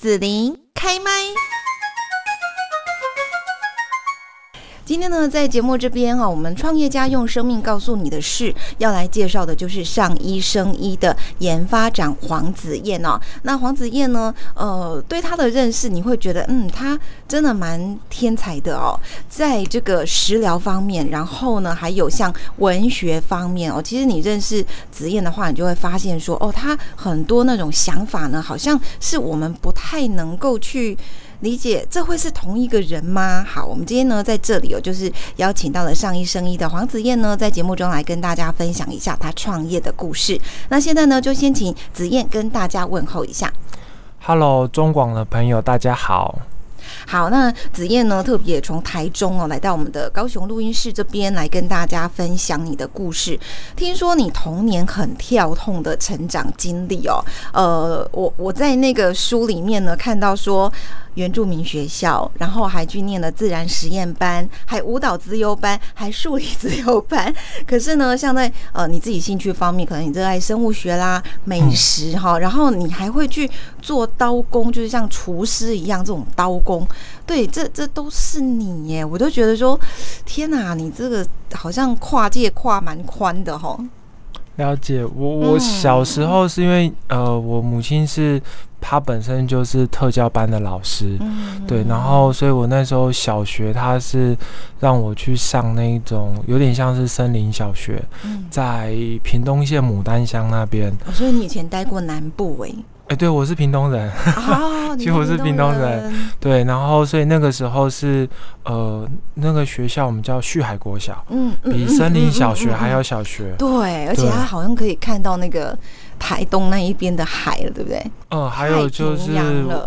紫琳开麦。今天呢，在节目这边啊，我们创业家用生命告诉你的事，要来介绍的就是上医生医的研发长黄子燕哦。那黄子燕呢，呃，对他的认识，你会觉得，嗯，他真的蛮天才的哦，在这个食疗方面，然后呢，还有像文学方面哦。其实你认识子燕的话，你就会发现说，哦，他很多那种想法呢，好像是我们不太能够去。理解，这会是同一个人吗？好，我们今天呢在这里哦，就是邀请到了上一生意的黄子燕呢，在节目中来跟大家分享一下她创业的故事。那现在呢，就先请子燕跟大家问候一下。Hello，中广的朋友，大家好。好，那子燕呢？特别从台中哦，来到我们的高雄录音室这边来跟大家分享你的故事。听说你童年很跳痛的成长经历哦，呃，我我在那个书里面呢看到说原住民学校，然后还去念了自然实验班，还舞蹈自优班，还数理自优班。可是呢，像在呃你自己兴趣方面，可能你热爱生物学啦、美食哈，然后你还会去做刀工，就是像厨师一样这种刀工。对，这这都是你耶！我都觉得说，天哪，你这个好像跨界跨蛮宽的哈。了解，我我小时候是因为呃，我母亲是她本身就是特教班的老师，对，然后所以我那时候小学她是让我去上那种有点像是森林小学，在屏东县牡丹乡那边。所以你以前待过南部哎。哎，对，我是屏东人，其实我是屏东人，对，然后所以那个时候是呃，那个学校我们叫旭海国小，嗯，比森林小学还要小学，对，而且它好像可以看到那个台东那一边的海了，对不对？嗯，还有就是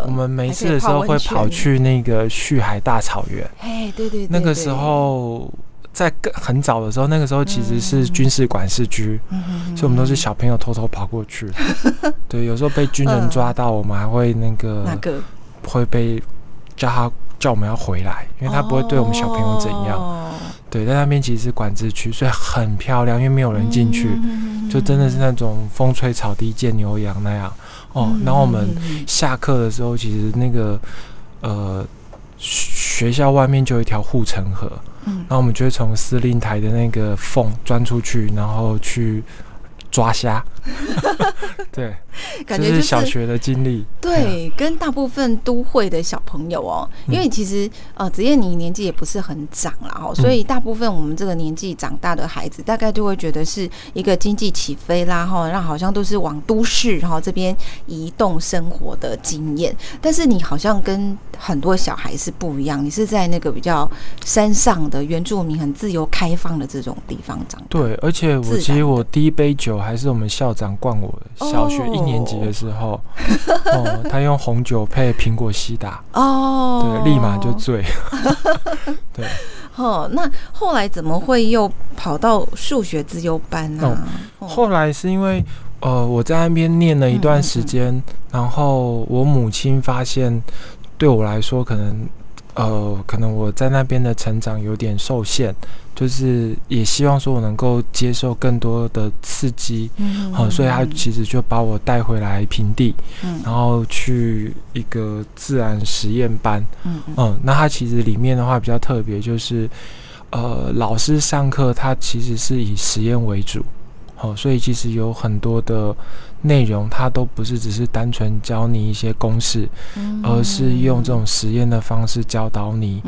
我们没事的时候会跑去那个旭海大草原，哎，对对，那个时候。在更很早的时候，那个时候其实是军事管事局，所以我们都是小朋友偷偷跑过去。对，有时候被军人抓到，我们还会那个会被叫他叫我们要回来，因为他不会对我们小朋友怎样。对，在那边其实是管制区，所以很漂亮，因为没有人进去，就真的是那种风吹草低见牛羊那样。哦，然后我们下课的时候，其实那个呃学校外面就有一条护城河。嗯，然后我们就会从司令台的那个缝钻出去，然后去抓虾。对，感觉就是小学的经历。对，跟大部分都会的小朋友哦，因为其实呃，子燕你年纪也不是很长了哦，所以大部分我们这个年纪长大的孩子，大概就会觉得是一个经济起飞啦哈，让好像都是往都市然后这边移动生活的经验。但是你好像跟很多小孩是不一样，你是在那个比较山上的原住民很自由开放的这种地方长大。对，而且我其实我第一杯酒还是我们校长灌我的，小学一年级的时候，哦，他用红酒配苹果西打，哦，对，立马就醉。对，哦，那后来怎么会又跑到数学自优班呢？后来是因为呃，我在那边念了一段时间，然后我母亲发现，对我来说可能。呃，可能我在那边的成长有点受限，就是也希望说我能够接受更多的刺激，嗯，好，所以他其实就把我带回来平地，嗯，然后去一个自然实验班，嗯嗯，那他其实里面的话比较特别，就是呃，老师上课他其实是以实验为主。哦，所以其实有很多的内容，它都不是只是单纯教你一些公式，而是用这种实验的方式教导你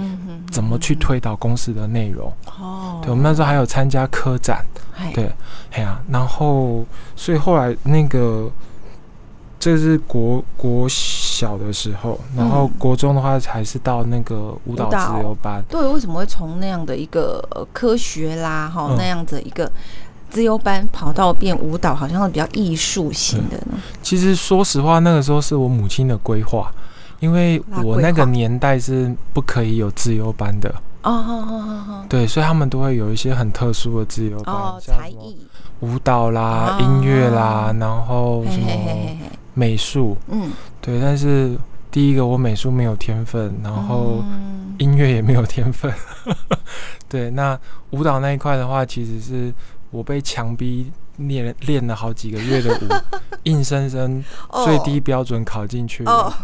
怎么去推导公式的内容。哦，对，我们那时候还有参加科展，对，哎呀，然后所以后来那个这是国国小的时候，然后国中的话还是到那个舞蹈自由班。对，为什么会从那样的一个科学啦，哈，那样子一个。自由班跑到变舞蹈，好像是比较艺术型的呢。其实说实话，那个时候是我母亲的规划，因为我那个年代是不可以有自由班的。哦哦哦哦对，所以他们都会有一些很特殊的自由班，才艺、舞蹈啦、音乐啦，然后什么美术。嗯，对。但是第一个，我美术没有天分，然后音乐也没有天分。对，那舞蹈那一块的话，其实是。我被强逼练练了好几个月的舞，硬生生最低标准考进去了。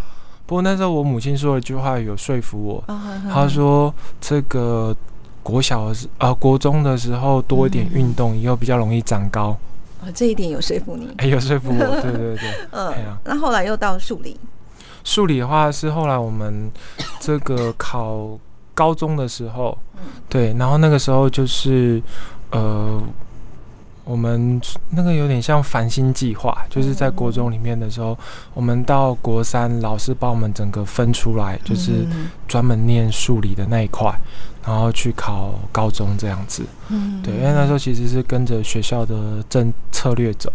不过那时候我母亲说了一句话，有说服我。哦她说这个国小的时啊国中的时候多一点运动，以后比较容易长高。啊这一点有说服你。哎、有说服我，对对对。嗯那后来又到数理，数理的话是后来我们这个考高中的时候，对，然后那个时候就是呃，我们那个有点像繁星计划，就是在国中里面的时候，我们到国三，老师把我们整个分出来，就是嗯专门念数理的那一块，然后去考高中这样子。嗯对，因为那时候其实是跟着学校的政策略走。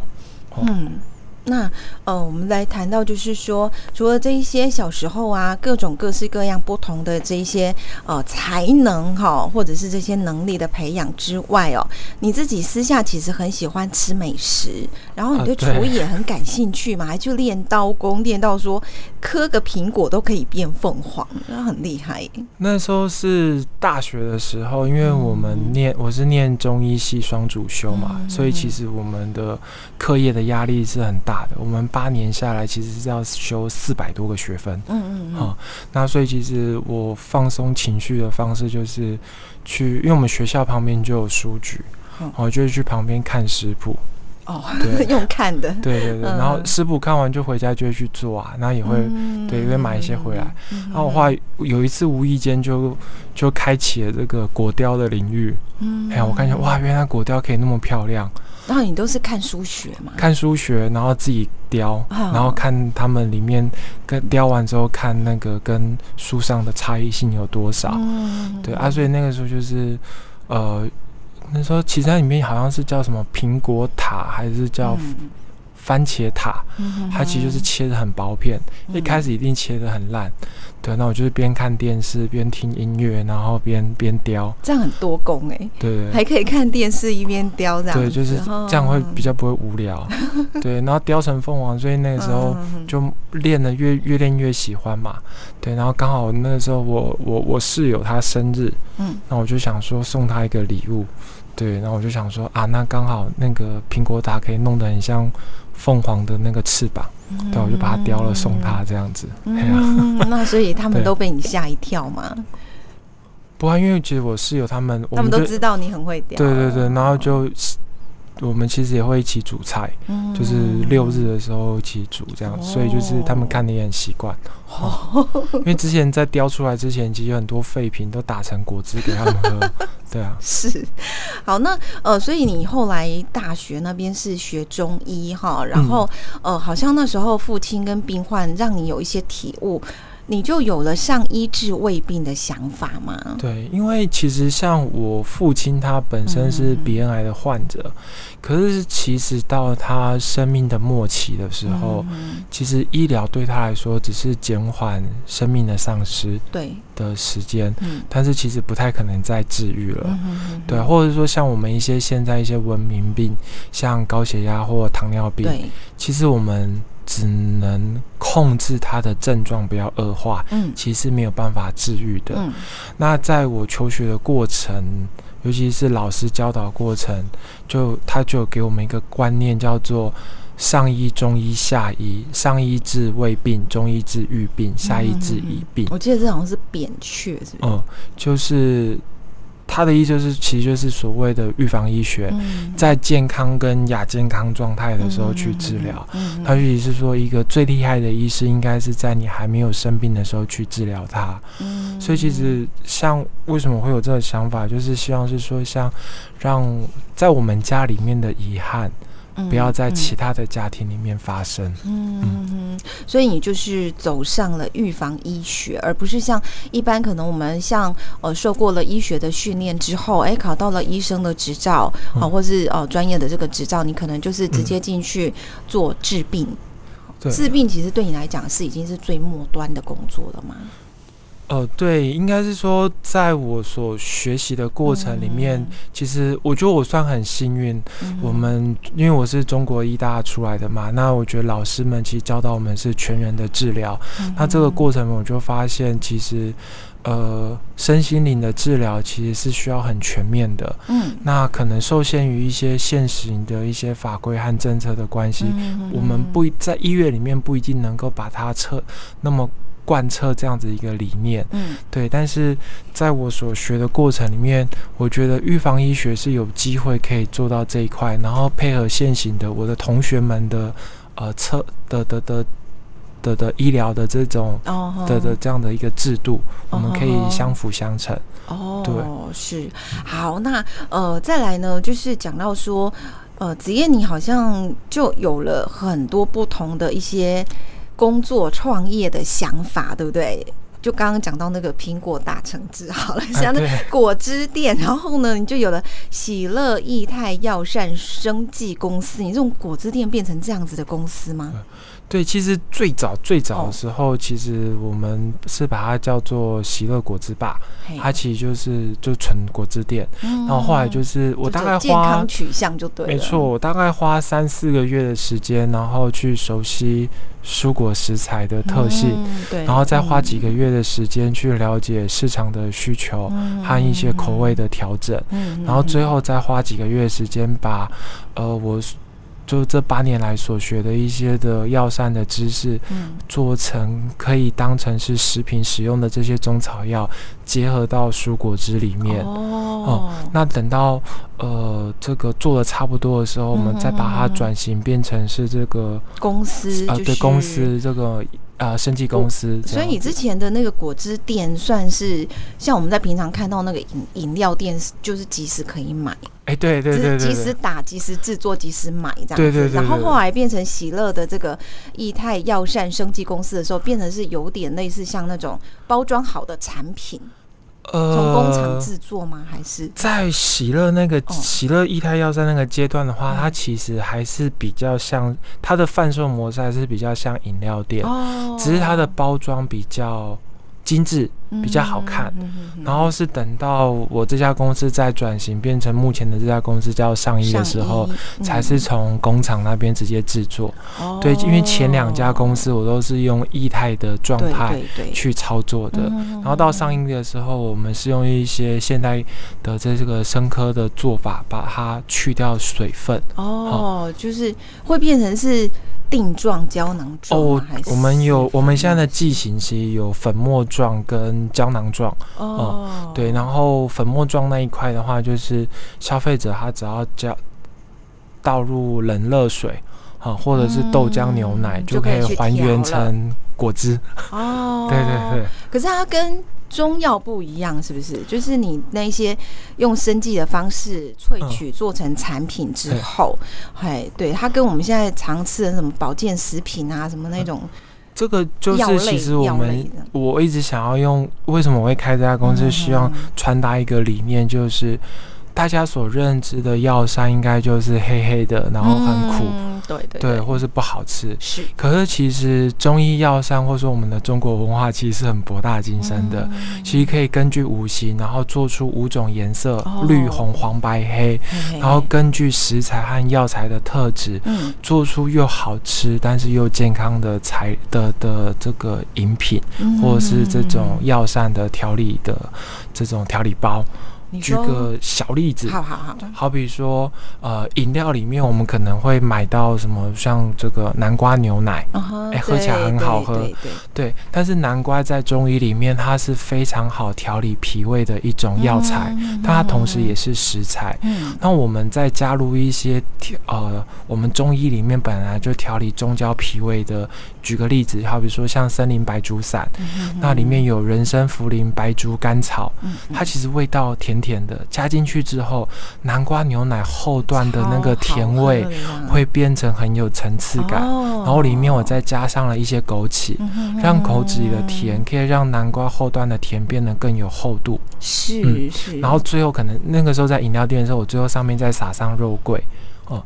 嗯，那呃，我们来谈到就是说，除了这一些小时候啊，各种各式各样不同的这一些呃才能哈，或者是这些能力的培养之外哦，你自己私下其实很喜欢吃美食，然后你啊对厨艺也 很感兴趣嘛，还去练刀工，练到说磕个苹果都可以变凤凰，那很厉害。那时候是大学的时候，因为我们念我是念中医系双主修嘛，嗯所以其实我们的课业的压力是很大的。我们八年下来，其实是要修四百多个学分。嗯嗯嗯好那所以其实我放松情绪的方式就是去，因为我们学校旁边就有书局，嗯我就是去旁边看食谱。哦，对 用看的，对对对，嗯然后师傅看完就回家就会去做啊，然后也会。嗯对也会买一些回来。嗯然后我后来有一次无意间就就开启了这个果雕的领域，嗯哎呀，我感觉哇，原来果雕可以那么漂亮。然后你都是看书学嘛？看书学，然后自己雕，啊然后看他们里面跟雕完之后看那个跟书上的差异性有多少。嗯对啊，所以那个时候就是呃。那时候其实它里面好像是叫什么苹果塔，还是叫嗯番茄塔，嗯它其实就是切的很薄片，一开始一定切的很烂。对，那我就是边看电视边听音乐，然后边边雕。这样很多功哎，对对还可以看电视一边雕这样，对，就是哦这样会比较不会无聊。对，然后雕成凤凰，所以那个时候嗯就练的越越练越喜欢嘛。对，然后刚好那个时候我我我室友他生日，嗯那我就想说送他一个礼物。对，然后我就想说啊，那刚好那个苹果塔可以弄得很像凤凰的那个翅膀，对，我就把它雕了送他这样子。嗯，那所以他们都被你吓一跳嘛？不啊因为其实我室友他们，他们都知道你很会雕，对对对，然后就我们其实也会一起煮菜，嗯。就是六日的时候一起煮这样，所以就是他们看的也很习惯。哦。因为之前在雕出来之前，其实有很多废品都打成果汁给他们喝。对啊，是，好，那呃，所以你后来大学那边是学中医哈，然后、呃，好像那时候父亲跟病患让你有一些体悟，你就有了上医治胃病的想法吗？对，因为其实像我父亲他本身是鼻咽癌的患者，可是其实到他生命的末期的时候，嗯。其实医疗对他来说只是减缓生命的丧失对，的时间，嗯。但是其实不太可能再治愈了。嗯哼对，或者说像我们一些现在一些文明病，像高血压或糖尿病，对，其实我们只能控制他的症状不要恶化，嗯其实没有办法治愈的。嗯那在我求学的过程，尤其是老师教导过程，就他就给我们一个观念，叫做上医、中医、下医。上医治胃病，中医治愈病，下医治已病。我记得这好像是扁鹊，是不是？嗯，就是他的意思就是，其实就是所谓的预防医学，嗯在健康跟亚健康状态的时候去治疗。，嗯他意思是说，一个最厉害的医师应该是在你还没有生病的时候去治疗他。嗯所以其实像为什么会有这个想法，就是希望是说，像让在我们家里面的遗憾，不要在其他的家庭里面发生。嗯嗯嗯，所以你就是走上了预防医学，而不是像一般可能我们像呃受过了医学的训练之后，哎考到了医生的执照啊、嗯或是哦专业的这个执照，你可能就是直接进去做治病。对，治病其实对你来讲是已经是最末端的工作了嘛？呃，对，应该是说，在我所学习的过程里面，其实我觉得我算很幸运。嗯我们因为我是中国医大出来的嘛，那我觉得老师们其实教导我们是全人的治疗。嗯那这个过程我就发现，其实呃，身心灵的治疗其实是需要很全面的。嗯那可能受限于一些现实的一些法规和政策的关系，嗯我们不一在医院里面不一定能够把它测那么贯彻这样子一个理念。嗯对，但是在我所学的过程里面，我觉得预防医学是有机会可以做到这一块，然后配合现行的我的同学们的呃测的的的的的医疗的这种哦的的这样的一个制度，我们可以哦相辅相成。哦，对是好，那呃，再来呢，就是讲到说，呃，子燕你好像就有了很多不同的一些工作创业的想法，对不对？就刚刚讲到那个苹果大橙汁，好了，像那果汁店，然后呢，你就有了喜乐益泰药膳生技公司，你这种果汁店变成这样子的公司吗？对，其实最早最早哦的时候，其实我们是把它叫做喜乐果汁吧，它其实就是就纯果汁店。然然后后来就是我大概健花康取向就对了，没错，，我大概花三四个月的时间，然后去熟悉蔬果食材的特性，嗯、对，然后再花几个嗯月的时间去了解市场的需求和一些口味的调整，然后最后再花几个月的时间把呃我就这八年来所学的一些的药膳的知识嗯做成可以当成是食品使用的这些中草药，结合到蔬果汁里面。哦，那等到呃这个做的差不多的时候，我们再把它转型变成是这个公司啊就是对公。司这个呃生技公司所以。你之前的那个果汁店算是像我们在平常看到那个饮饮料店，就是即时可以买，哎，对对对即时打、即时制作、即时买这样子。对对对对然后后来变成喜乐的这个益泰药膳生技公司的时候，变成是有点类似像那种包装好的产品，从工厂呃，制作吗？还是？在喜乐那个哦。喜乐一胎药膳那个阶段的话，嗯。它其实还是比较像它的贩售模式还是比较像饮料店，哦。只是它的包装比较精致，比较好看。然后是等到我这家公司在转型变成目前的这家公司叫上衣的时候，才是从工厂那边直接制作。嗯对，因为前两家公哦司我都是用液态的状态去操作的。嗯然后到上衣的时候，我们是用一些现代的这个生科的做法，把它去掉水分。哦，就是会变成是定状胶囊状哦我们有我们现在的剂剂型其实有粉末状跟胶囊状。哦，对，然后粉末状那一块的话，就是消费者他只要加倒入冷热水，啊，或者是豆浆牛奶，嗯就可以还原成果汁。哦，对对对。可是它跟中药不一样，是不是？就是你那些用生技的方式萃嗯取做成产品之后，嘿，对它跟我们现在常吃的什么保健食品啊，什么那种这个就是其实我们我一直想要用，为什么我会开这家公司？希望嗯传达一个理念，就是大家所认知的药膳应该就是黑黑的，然后很苦，嗯对对对，或是不好吃。是可是其实中医药膳，或者说我们的中国文化，其实是很博大精深的。嗯其实可以根据五行，然后做出五种颜色：哦绿、红、黄、白、黑。然后根据食材和药材的特质，嗯做出又好吃但是又健康的材的的这个饮品，嗯或者是这种药膳的调理的这种调理包。举个小例子，好好好，好比说，呃，饮料里面我们可能会买到什么，像这个南瓜牛奶，哎哎喝起来很好喝对但是南瓜在中医里面它是非常好调理脾胃的一种药材，它同时也是食材。嗯。那我们再加入一些调呃，我们中医里面本来就调理中焦脾胃的，举个例子，好比说像森林白竹散，嗯那里面有人参、茯苓、白竹、甘草，嗯它其实味道甜甜的，加进去之后，南瓜牛奶后段的那个甜味会变成很有层次感，然后里面我再加上了一些枸杞，嗯让口子里的甜可以让南瓜后段的甜变得更有厚度。是嗯是，然后最后可能那个时候在饮料店的时候，我最后上面再撒上肉桂。哇，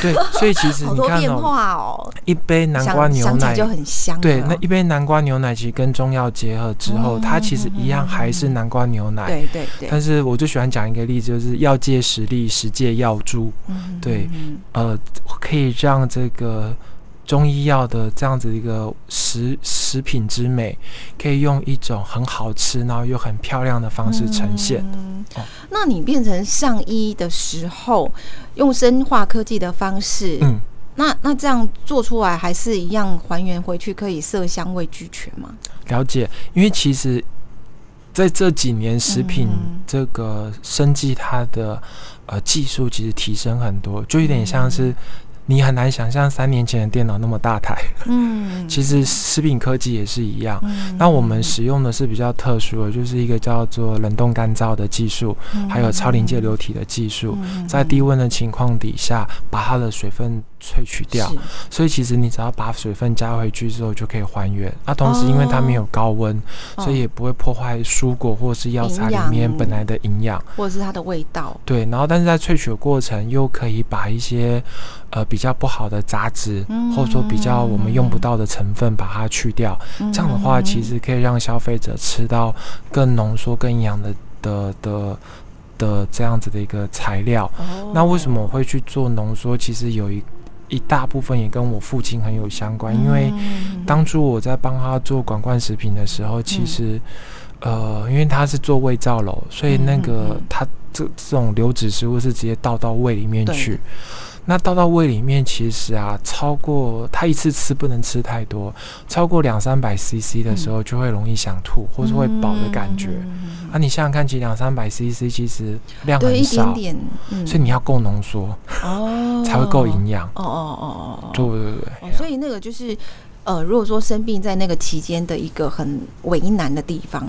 对，所以其实 你看哦，一杯南瓜牛奶就很香。对，那一杯南瓜牛奶其实跟中药结合之后，嗯它其实一样还是南瓜牛奶。对对对，但是我就喜欢讲一个例子，就是药界实力，实界药珠，嗯对嗯呃，可以让这个中医药的这样子一个食食品之美，可以用一种很好吃，然后又很漂亮的方式呈现。嗯。哦。那你变成上衣的时候，用生化科技的方式，嗯，那那这样做出来还是一样还原回去，可以色香味俱全吗？了解，因为其实在这几年，食品嗯。这个生计它的呃技术其实提升很多，就有点像是你很难想象三年前的电脑那么大台。嗯，其实食品科技也是一样。嗯那我们使用的是比较特殊的，就是一个叫做冷冻干燥的技术，还有超临界流体的技术，嗯在低温的情况底下，把它的水分萃取掉。所以其实你只要把水分加回去之后，就可以还原。那、同时因为它没有高温，哦所以也不会破坏蔬果或是药材里面本来的营养。或者是它的味道，对，然后但是在萃取的过程又可以把一些呃比较不好的杂质，嗯或者说比较我们用不到的成分把它去掉。这样的话，其实可以让消费者吃到更浓缩、更营养的的的的这样子的一个材料。哦那为什么我会去做浓缩？其实有一一大部分也跟我父亲很有相关，因为嗯当初我在帮他做管罐食品的时候，其实、呃，因为他是做胃造瘘，所以那个嗯他这这种流质食物是直接倒到胃里面对。去。那倒到胃里面，其实啊，超过他一次吃不能吃太多，超过两三百 CC 的时候，就会容易想吐，或是会饱的感觉。嗯啊，你想想看，其实两三百 CC 其实量很少点，点，嗯所以你要够浓缩，哦 才会够营养。哦哦哦哦哦，对对对哦，所以那个就是，呃，如果说生病在那个期间的一个很为难的地方，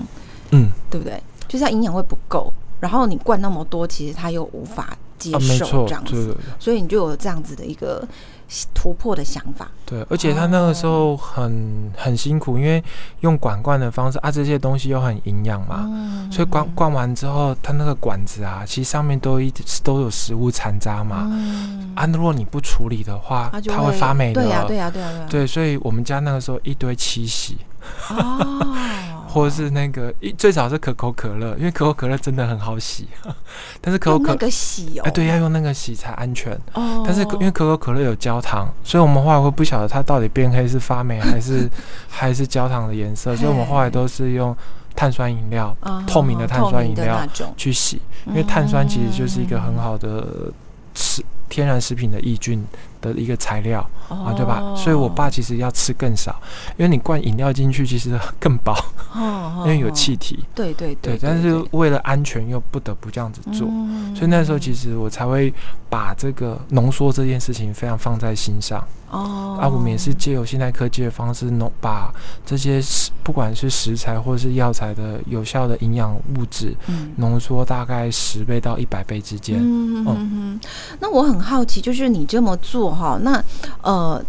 嗯，对不对？就是它营养会不够，然后你灌那么多，其实它又无法接啊，没受错，这样子，所以你就有这样子的一个突破的想法。对，而且他那个时候很很辛苦，因为用管灌的方式啊，这些东西又很营养嘛，嗯所以灌灌完之后，它那个管子啊，其实上面都一都有食物残渣嘛。嗯。啊，如果你不处理的话，它会发霉的。对呀、对呀、对呀、对呀、对所以我们家那个时候一堆七喜，哦，或者是那个一最早是可口可乐，因为可口可乐真的很好洗，但是可口可用那个洗哦，哎对，要用那个洗才安全。哦，但是因为可口可乐有焦糖，所以我们后来会不晓得它到底变黑是发霉还是 还是焦糖的颜色，所以我们后来都是用碳酸饮料啊透明的碳酸饮料去洗，因为碳酸其实就是一个很嗯。好的食天然食品的抑菌的一个材料啊，对吧？哦所以我爸其实要吃更少，因为你灌饮料进去其实更饱，哦，因为有气体。对对对，但是为了安全又不得不这样子做，嗯所以那时候其实我才会把这个浓缩这件事情非常放在心上。哦啊，我们也是借由现代科技的方式，浓把这些食不管是食材或是药材的有效的营养物质嗯浓缩大概十倍到一百倍之间。嗯嗯嗯，那我很好奇，就是你这么做哈，那呃，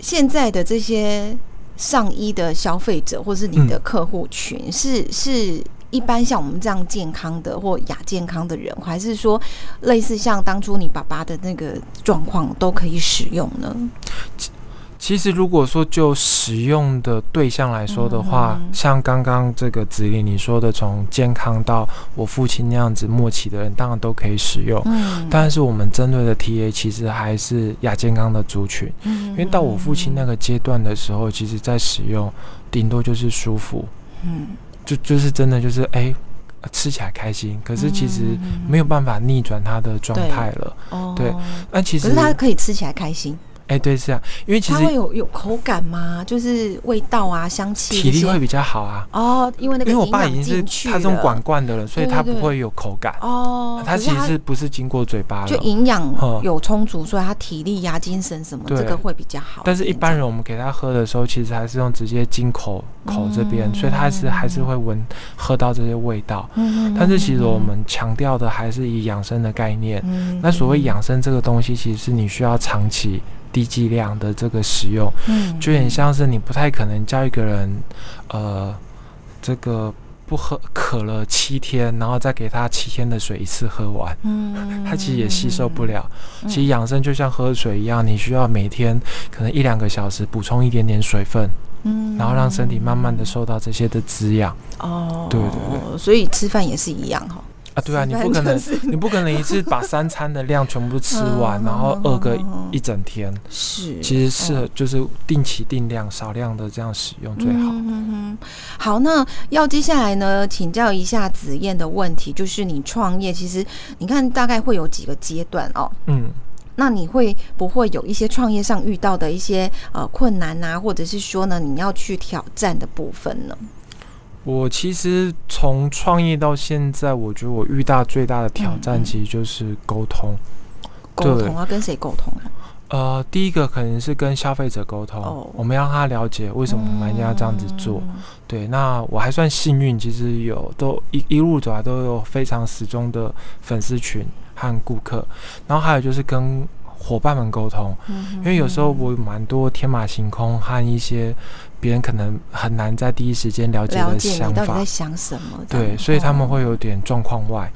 现在的这些上衣的消费者或是你的客户群，是是一般像我们这样健康的或亚健康的人，还是说类似像当初你爸爸的那个状况都可以使用呢？其实如果说就使用的对象来说的话，嗯像刚刚这个子林你说的，从健康到我父亲那样子末期的人，当然都可以使用。嗯。但是我们针对的 TA 其实还是亚健康的族群，因因为到我父亲那个阶段的时候，其实在使用顶多就是舒服，嗯。就就是真的就是哎、呃吃起来开心，可是其实没有办法逆转他的状态了。哦对那其实可是它可以吃起来开心，哎、对是啊，因为其实它会有有口感吗？就是味道啊、香气体力会比较好啊。哦，因为那个因为我爸已经是他这种了管罐的了，所以他对对对不会有口感。哦，可他其实是不是经过嘴巴就了？营养嗯有充足，所以他体力呀、精神什么对这个会比较好。但是一般人我们给他喝的时候，其实还是用直接进口口这边，嗯所以他是还是会闻喝到这些味道。嗯，但是其实我们强调的还是以养生的概念。嗯那所谓养生这个东西，其实是你需要长期低剂量的这个使用，嗯就有点像是你不太可能叫一个人，呃，这个不喝渴了七天，然后再给他七天的水一次喝完。嗯他其实也吸收不了。嗯其实养生就像喝水一样，你需要每天可能一两个小时补充一点点水分，嗯然后让身体慢慢的受到这些的滋养哦，对对所以吃饭也是一样哈。啊。对啊，你不可能，你不可能一次把三餐的量全部吃完，嗯然后饿个嗯一整天。是，其实适合哦就是定期定量、少量的这样使用最好。嗯哼哼好，那要接下来呢，请教一下子燕的问题，就是你创业，其实你看大概会有几个阶段哦。嗯那你会不会有一些创业上遇到的一些呃困难啊，或者是说呢，你要去挑战的部分呢？我其实从创业到现在，我觉得我遇到最大的挑战其实就是沟通。沟通啊跟谁沟通啊？呃，第一个可能是跟消费者沟通，我们要让他了解为什么我们要这样子做。对，那我还算幸运，其实有都一一路走来都有非常始终的粉丝群和顾客。然后还有就是跟伙伴们沟通，因为有时候我蛮多天马行空和一些别人可能很难在第一时间了解的想法，在想什么？对，所以他们会有点状况外。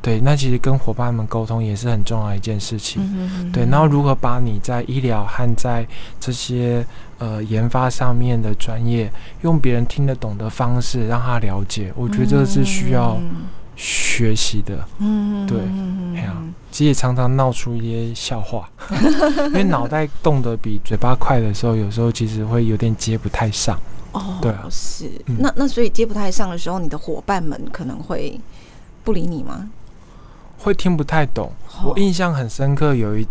对，那其实跟伙伴们沟通也是很重要一件事情。对，然后如何把你在医疗和在这些呃研发上面的专业，用别人听得懂的方式让他了解，我觉得这个是需要学习的。嗯，对，哎呀，其实也常常闹出一些笑话，因为脑袋动得比嘴巴快的时候，有时候其实会有点接不太上。哦，对啊，是。那那所以接不太上的时候，你的伙伴们可能会不理你吗？会听不太懂，我印象很深刻。有一，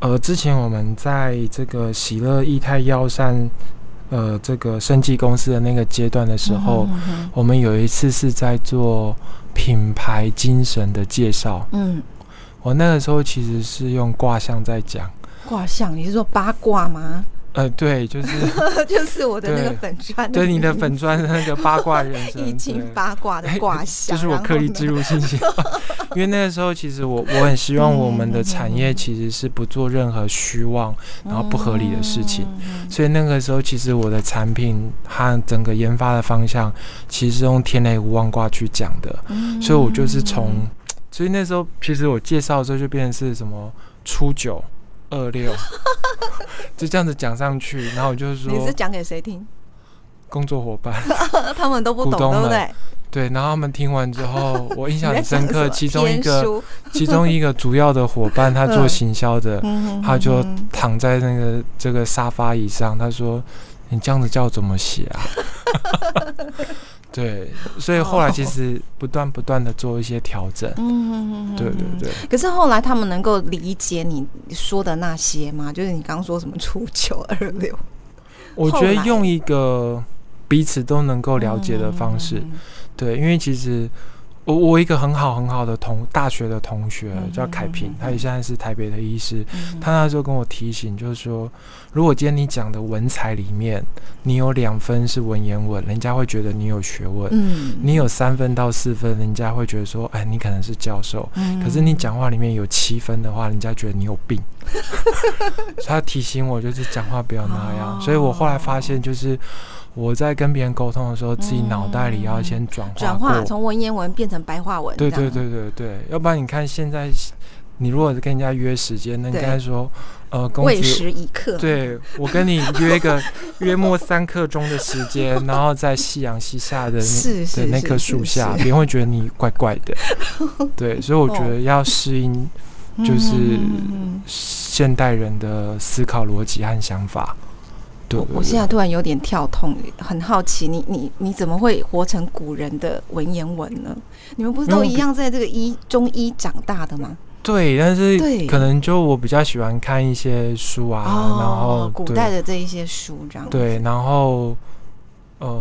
呃，之前我们在这个喜乐益泰药膳，呃，这个生技公司的那个阶段的时候，我们有一次是在做品牌精神的介绍。嗯，我那个时候其实是用卦象在讲。卦象，你是说八卦吗？呃，对，就是 就是我的那个粉砖，对你的粉砖的那个八卦人生，易经八卦的卦象，就是我刻意植入信息。因为那个时候，其实我我很希望我们的产业其实是不做任何虚妄然后不合理的事情，所以那个时候其实我的产品和整个研发的方向，其实是用天雷无妄卦去讲的，所以我就是从，所以那时候其实我介绍的时候就变成是什么初九。二六，就这样子讲上去，然后我就是说，你是讲给谁听？工作伙伴，他们都不懂，对不对？对，然后他们听完之后，我印象很深刻。其中一个，其中一个主要的伙伴，他做行销的，他就躺在那个这个沙发椅上，他说：“你这样子叫怎么写啊？”对，所以后来其实不断不断的做一些调整。嗯，对对对。可是后来他们能够理解你说的那些吗？就是你刚刚说什么初九二六？我觉得用一个彼此都能够了解的方式。对，因为其实。我我一个很好很好的同大学的同学叫凯平，他也现在是台北的医师。他那时候跟我提醒，就是说，如果今天你讲的文采里面，你有两分是文言文，人家会觉得你有学问；嗯，你有三分到四分，人家会觉得说，哎，你可能是教授。嗯，可是你讲话里面有七分的话，人家觉得你有病。他提醒我，就是讲话不要那样。所以我后来发现，就是。我在跟别人沟通的时候，自己脑袋里要先转化，转化从文言文变成白话文。对对对对对，要不然你看现在，你如果是跟人家约时间，那应该说，呃，未时一刻。对我跟你约个 约莫三刻钟的时间，然后在夕阳西下的的那棵树下，别人会觉得你怪怪的。对，所以我觉得要适应，就是现代人的思考逻辑和想法。我我现在突然有点跳痛，很好奇，你你你怎么会活成古人的文言文呢？你们不是都一样在这个医中医长大的吗？对，但是可能就我比较喜欢看一些书啊，然后古代的这一些书这样。对，然后。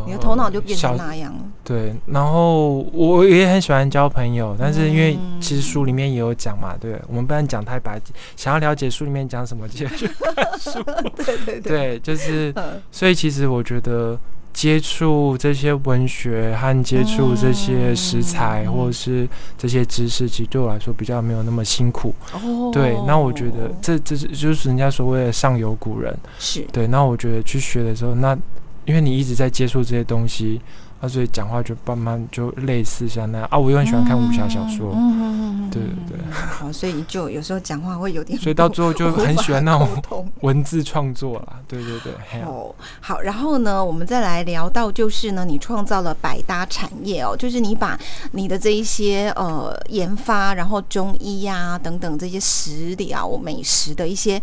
你的头脑就变成那样了。对，然后我也很喜欢交朋友，但是因为其实书里面也有讲嘛，对，我们不然讲太白，想要了解书里面讲什么，就去看书。对对对，就是，所以其实我觉得接触这些文学和接触这些食材或者是这些知识，其实对我来说比较没有那么辛苦。哦。对，那我觉得这这是就是人家所谓的上有古人。是。对，那我觉得去学的时候，那。因为你一直在接触这些东西，啊，所以讲话就慢慢就类似像那样啊。我又很喜欢看武侠小说，嗯嗯嗯对对对。好，所以就有时候讲话会有点，所以到最后就很喜欢那种文字创作啦。对对对。哦，好，然后呢，我们再来聊到就是呢，你创造了百搭产业哦，就是你把你的这一些呃研发，然后中医呀等等这些食疗美食的一些。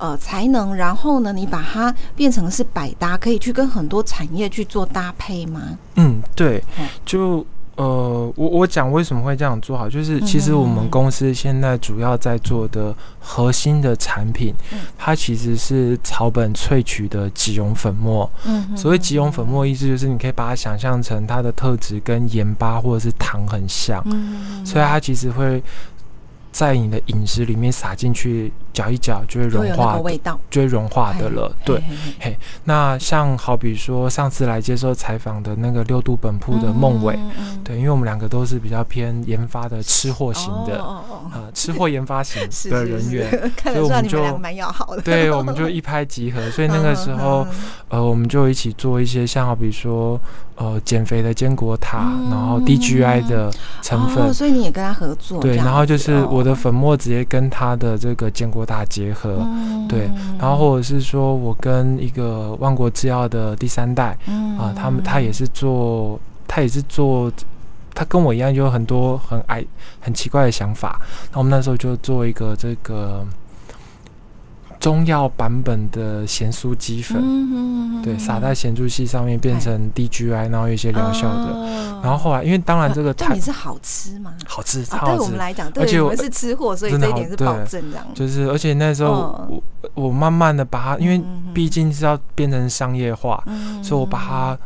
呃，才能，然后呢，你把它变成是百搭，可以去跟很多产业去做搭配吗？嗯，对，就呃，我我讲为什么会这样做好，就是其实我们公司现在主要在做的核心的产品，它其实是草本萃取的即溶粉末。嗯，所谓即溶粉末，意思就是你可以把它想象成它的特质跟盐巴或者是糖很像。嗯，所以它其实会。在你的饮食里面撒进去，搅一搅就会融化，味道就会融化的了。对，嘿，那像好比说上次来接受采访的那个六度本铺的孟伟，对，因为我们两个都是比较偏研发的吃货型的，啊，吃货研发型 的人员，所以我们就蛮要好的。对，我们就一拍即合，所以那个时候，呃，我们就一起做一些像好比说。呃，减肥的坚果塔，然后 DGI 的成分，所以你也跟他合作。对，然后就是我的粉末直接跟他的这个坚果塔结合，对，然后或者是说我跟一个万国制药的第三代，啊，他们他也是做，他也是做，他跟我一样，有很多很矮很奇怪的想法，那我们那时候就做一个这个。中药版本的咸酥鸡粉，对，撒在咸猪系上面变成 DGI，然后有一些疗效的。然后后来，因为当然这个重点是好吃嘛，好吃，对我们来讲，而且我们是吃货，所以这一点是保证这样。就是，而且那时候我我慢慢的把它，因为毕竟是要变成商业化，所以我把它。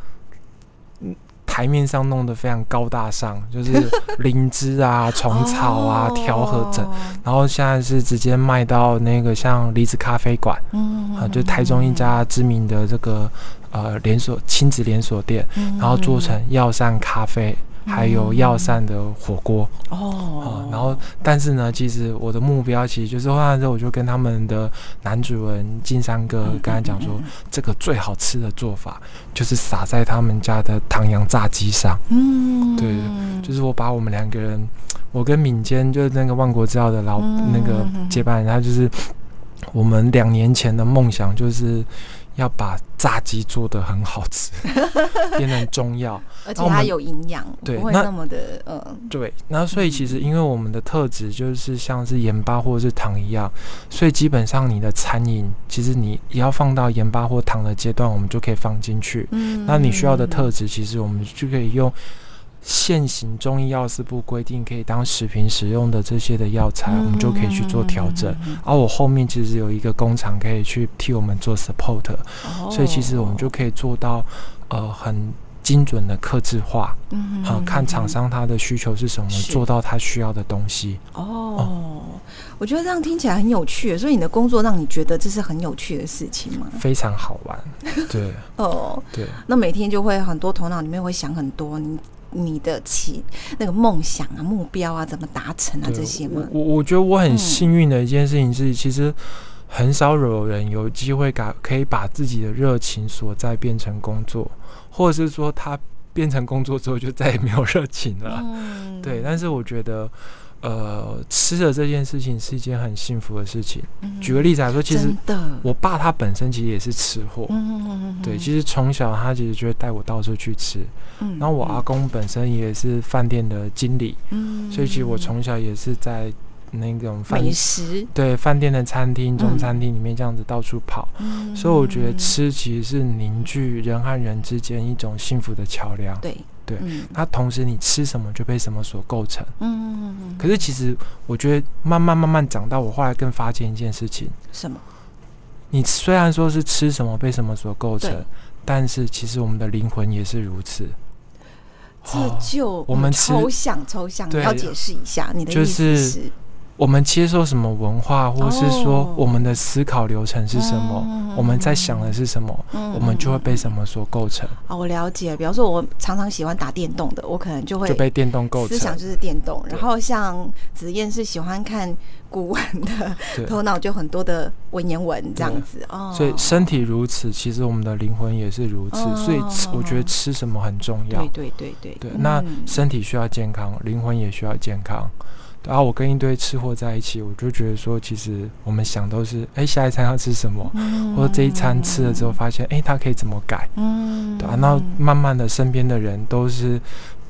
台面上弄得非常高大上，就是 灵芝啊、虫草啊、调和整，然后现在是直接卖到那个像梨子咖啡馆，啊，就台中一家知名的这个呃连锁亲子连锁店，然后做成药膳咖啡。还有药膳的火锅哦，然后但是呢，其实我的目标其实就是后来之后，我就跟他们的男主人金山哥跟他讲说，这个最好吃的做法就是撒在他们家的唐扬炸鸡上。嗯，对，就是我把我们两个人，我跟敏坚就是那个万国制药的老那个接班人，他就是我们两年前的梦想就是。要把炸鸡做的很好吃，变成中药，而且它有营养，对，不会那么的嗯。对，那所以其实因为我们的特质就是像是盐巴或者是糖一样，所以基本上你的餐饮其实你也要放到盐巴或糖的阶段，我们就可以放进去。嗯，那你需要的特质，其实我们就可以用。现行中医药师部规定可以当食品使用的这些的药材，我们就可以去做调整。而我后面其实有一个工厂可以去替我们做 support，所以其实我们就可以做到呃很精准的克制化，啊，看厂商他的需求是什么，做到他需要的东西。哦，我觉得这样听起来很有趣，所以你的工作让你觉得这是很有趣的事情吗？非常好玩，对，哦，对，那每天就会很多头脑里面会想很多你。你的起那个梦想啊、目标啊，怎么达成啊？这些吗？我我觉得我很幸运的一件事情是，其实很少有人有机会把可以把自己的热情所在变成工作，或者是说他变成工作之后就再也没有热情了。嗯，对。但是我觉得。呃，吃的这件事情是一件很幸福的事情。举个例子来说，其实我爸他本身其实也是吃货。嗯对，其实从小他其实就会带我到处去吃。嗯。然后我阿公本身也是饭店的经理。嗯。所以其实我从小也是在那种美食对饭店的餐厅、中餐厅里面这样子到处跑。嗯。所以我觉得吃其实是凝聚人和人之间一种幸福的桥梁。对。对，那同时你吃什么就被什么所构成。嗯嗯嗯。可是其实我觉得慢慢慢慢长大，我后来更发现一件事情。什么？你虽然说是吃什么被什么所构成，但是其实我们的灵魂也是如此。这就我们抽象抽象，要解释一下你的意思是。我们接受什么文化，或是说我们的思考流程是什么，我们在想的是什么，我们就会被什么所构成。哦，我了解。比方说，我常常喜欢打电动的，我可能就会就被电动构成。思想就是电动。然后像子燕是喜欢看古文的，头脑就很多的文言文这样子。哦，所以身体如此，其实我们的灵魂也是如此。所以我觉得吃什么很重要。对对对对。对，那身体需要健康，灵魂也需要健康。然后我跟一堆吃货在一起，我就觉得说，其实我们想都是，哎，下一餐要吃什么，或者这一餐吃了之后发现，哎，它可以怎么改，对啊，那慢慢的身边的人都是，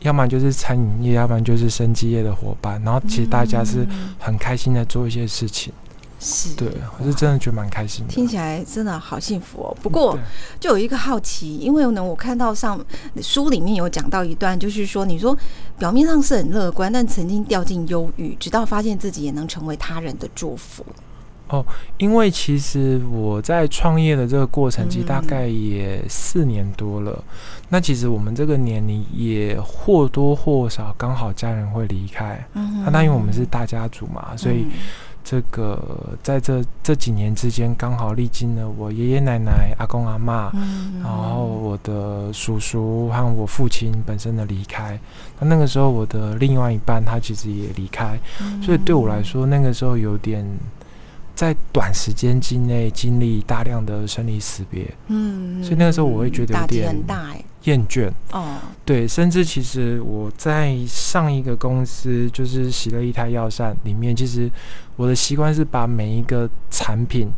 要么就是餐饮业，要不然就是生机业的伙伴，然后其实大家是很开心的做一些事情。是，对，我是真的觉得蛮开心的。听起来真的好幸福哦。不过就有一个好奇，因为呢，我看到上书里面有讲到一段，就是说你说表面上是很乐观，但曾经掉进忧郁，直到发现自己也能成为他人的祝福。哦，因为其实我在创业的这个过程，其实大概也四年多了。那其实我们这个年龄也或多或少刚好家人会离开。嗯，那因为我们是大家族嘛，所以这个在这这几年之间，刚好历经了我爷爷奶奶、阿公阿妈，然后我的叔叔和我父亲本身的离开。那那个时候，我的另外一半他其实也离开，所以对我来说，那个时候有点。在短时间之内经历大量的生离死别，嗯，所以那个时候我会觉得有点厌倦哦。对，甚至其实我在上一个公司就是喜乐一台药膳里面，其实我的习惯是把每一个产品、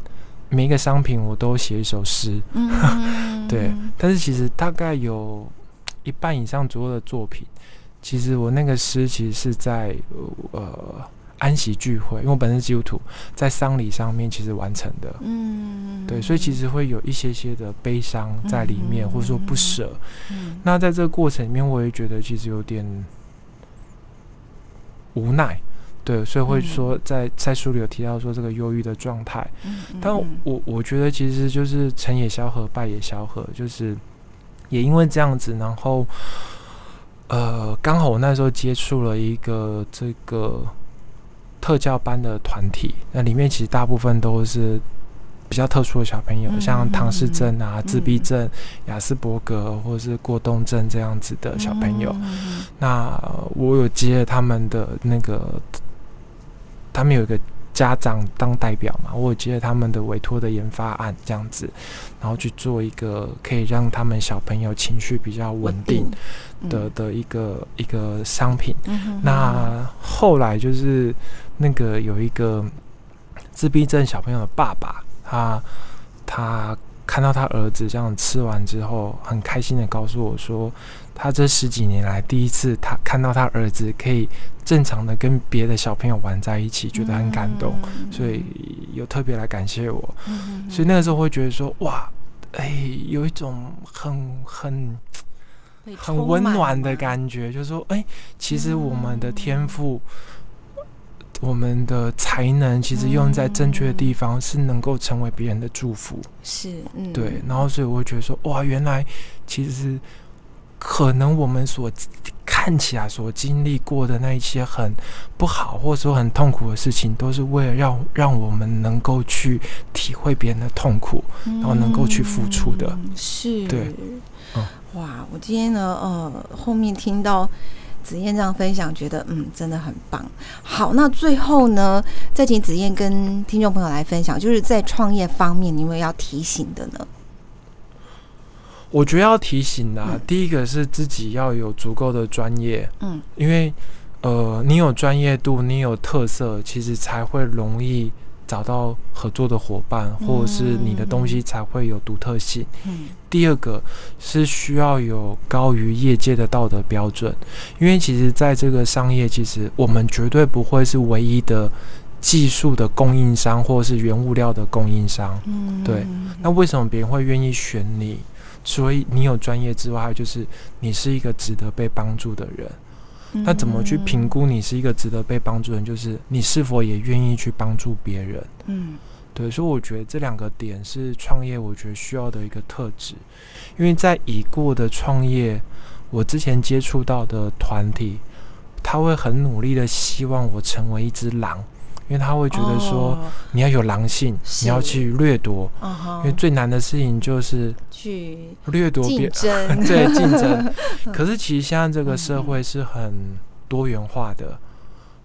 每一个商品我都写一首诗。嗯，对。但是其实大概有一半以上左右的作品，其实我那个诗其实是在呃。安息聚会，因为我本身基督徒，在丧礼上面其实完成的，嗯，对，所以其实会有一些些的悲伤在里面，或者说不舍。那在这个过程里面，我也觉得其实有点无奈，对，所以会说在在书里有提到说这个忧郁的状态。但我我觉得其实就是成也萧何，败也萧何，就是也因为这样子，然后呃，刚好我那时候接触了一个这个。特教班的团体，那里面其实大部分都是比较特殊的小朋友，像唐氏症啊、自闭症、雅斯伯格或者是过动症这样子的小朋友。那我有接他们的那个，他们有一个。家长当代表嘛，我有接他们的委托的研发案这样子，然后去做一个可以让他们小朋友情绪比较稳定的的一个一个商品。那后来就是那个有一个自闭症小朋友的爸爸，他他看到他儿子这样吃完之后，很开心的告诉我说。他这十几年来第一次，他看到他儿子可以正常的跟别的小朋友玩在一起，觉得很感动，所以有特别来感谢我。所以那个时候会觉得说，哇，哎，有一种很很很温暖的感觉，就是说，哎，其实我们的天赋，我们的才能，其实用在正确的地方，是能够成为别人的祝福。是，嗯对。然后，所以我会觉得说，哇，原来其实。可能我们所看起来所经历过的那一些很不好，或者说很痛苦的事情，都是为了让让我们能够去体会别人的痛苦，然后能够去付出的。是，对，哇！我今天呢，呃，后面听到子燕这样分享，觉得嗯，真的很棒。好，那最后呢，再请子燕跟听众朋友来分享，就是在创业方面，你有没有要提醒的呢？我觉得要提醒的，第一个是自己要有足够的专业，嗯，因为呃，你有专业度，你有特色，其实才会容易找到合作的伙伴，或者是你的东西才会有独特性。嗯，第二个是需要有高于业界的道德标准，因为其实在这个商业，其实我们绝对不会是唯一的技术的供应商，或者是原物料的供应商。嗯，对，那为什么别人会愿意选你？所以你有专业之外，就是你是一个值得被帮助的人。那怎么去评估你是一个值得被帮助的人？就是你是否也愿意去帮助别人？嗯，对。所以我觉得这两个点是创业我觉得需要的一个特质。因为在已过的创业，我之前接触到的团体，他会很努力的希望我成为一只狼。因为他会觉得说，你要有狼性，你要去掠夺。因为最难的事情就是去掠夺别人，对竞争。可是其实现在这个社会是很多元化的，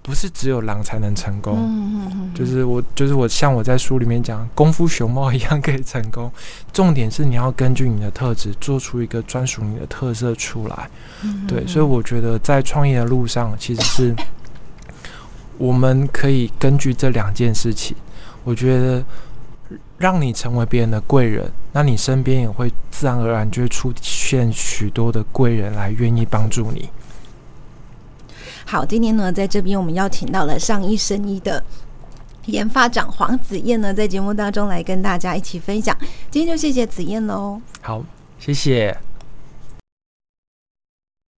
不是只有狼才能成功。就是我，就是我，像我在书里面讲，功夫熊猫一样可以成功。重点是你要根据你的特质，做出一个专属你的特色出来。对，所以我觉得在创业的路上，其实是。我们可以根据这两件事情，我觉得让你成为别人的贵人，那你身边也会自然而然就会出现许多的贵人来愿意帮助你。好，今天呢，在这边我们邀请到了上医生医的研发长黄子燕呢，在节目当中来跟大家一起分享。今天就谢谢子燕喽。好，谢谢。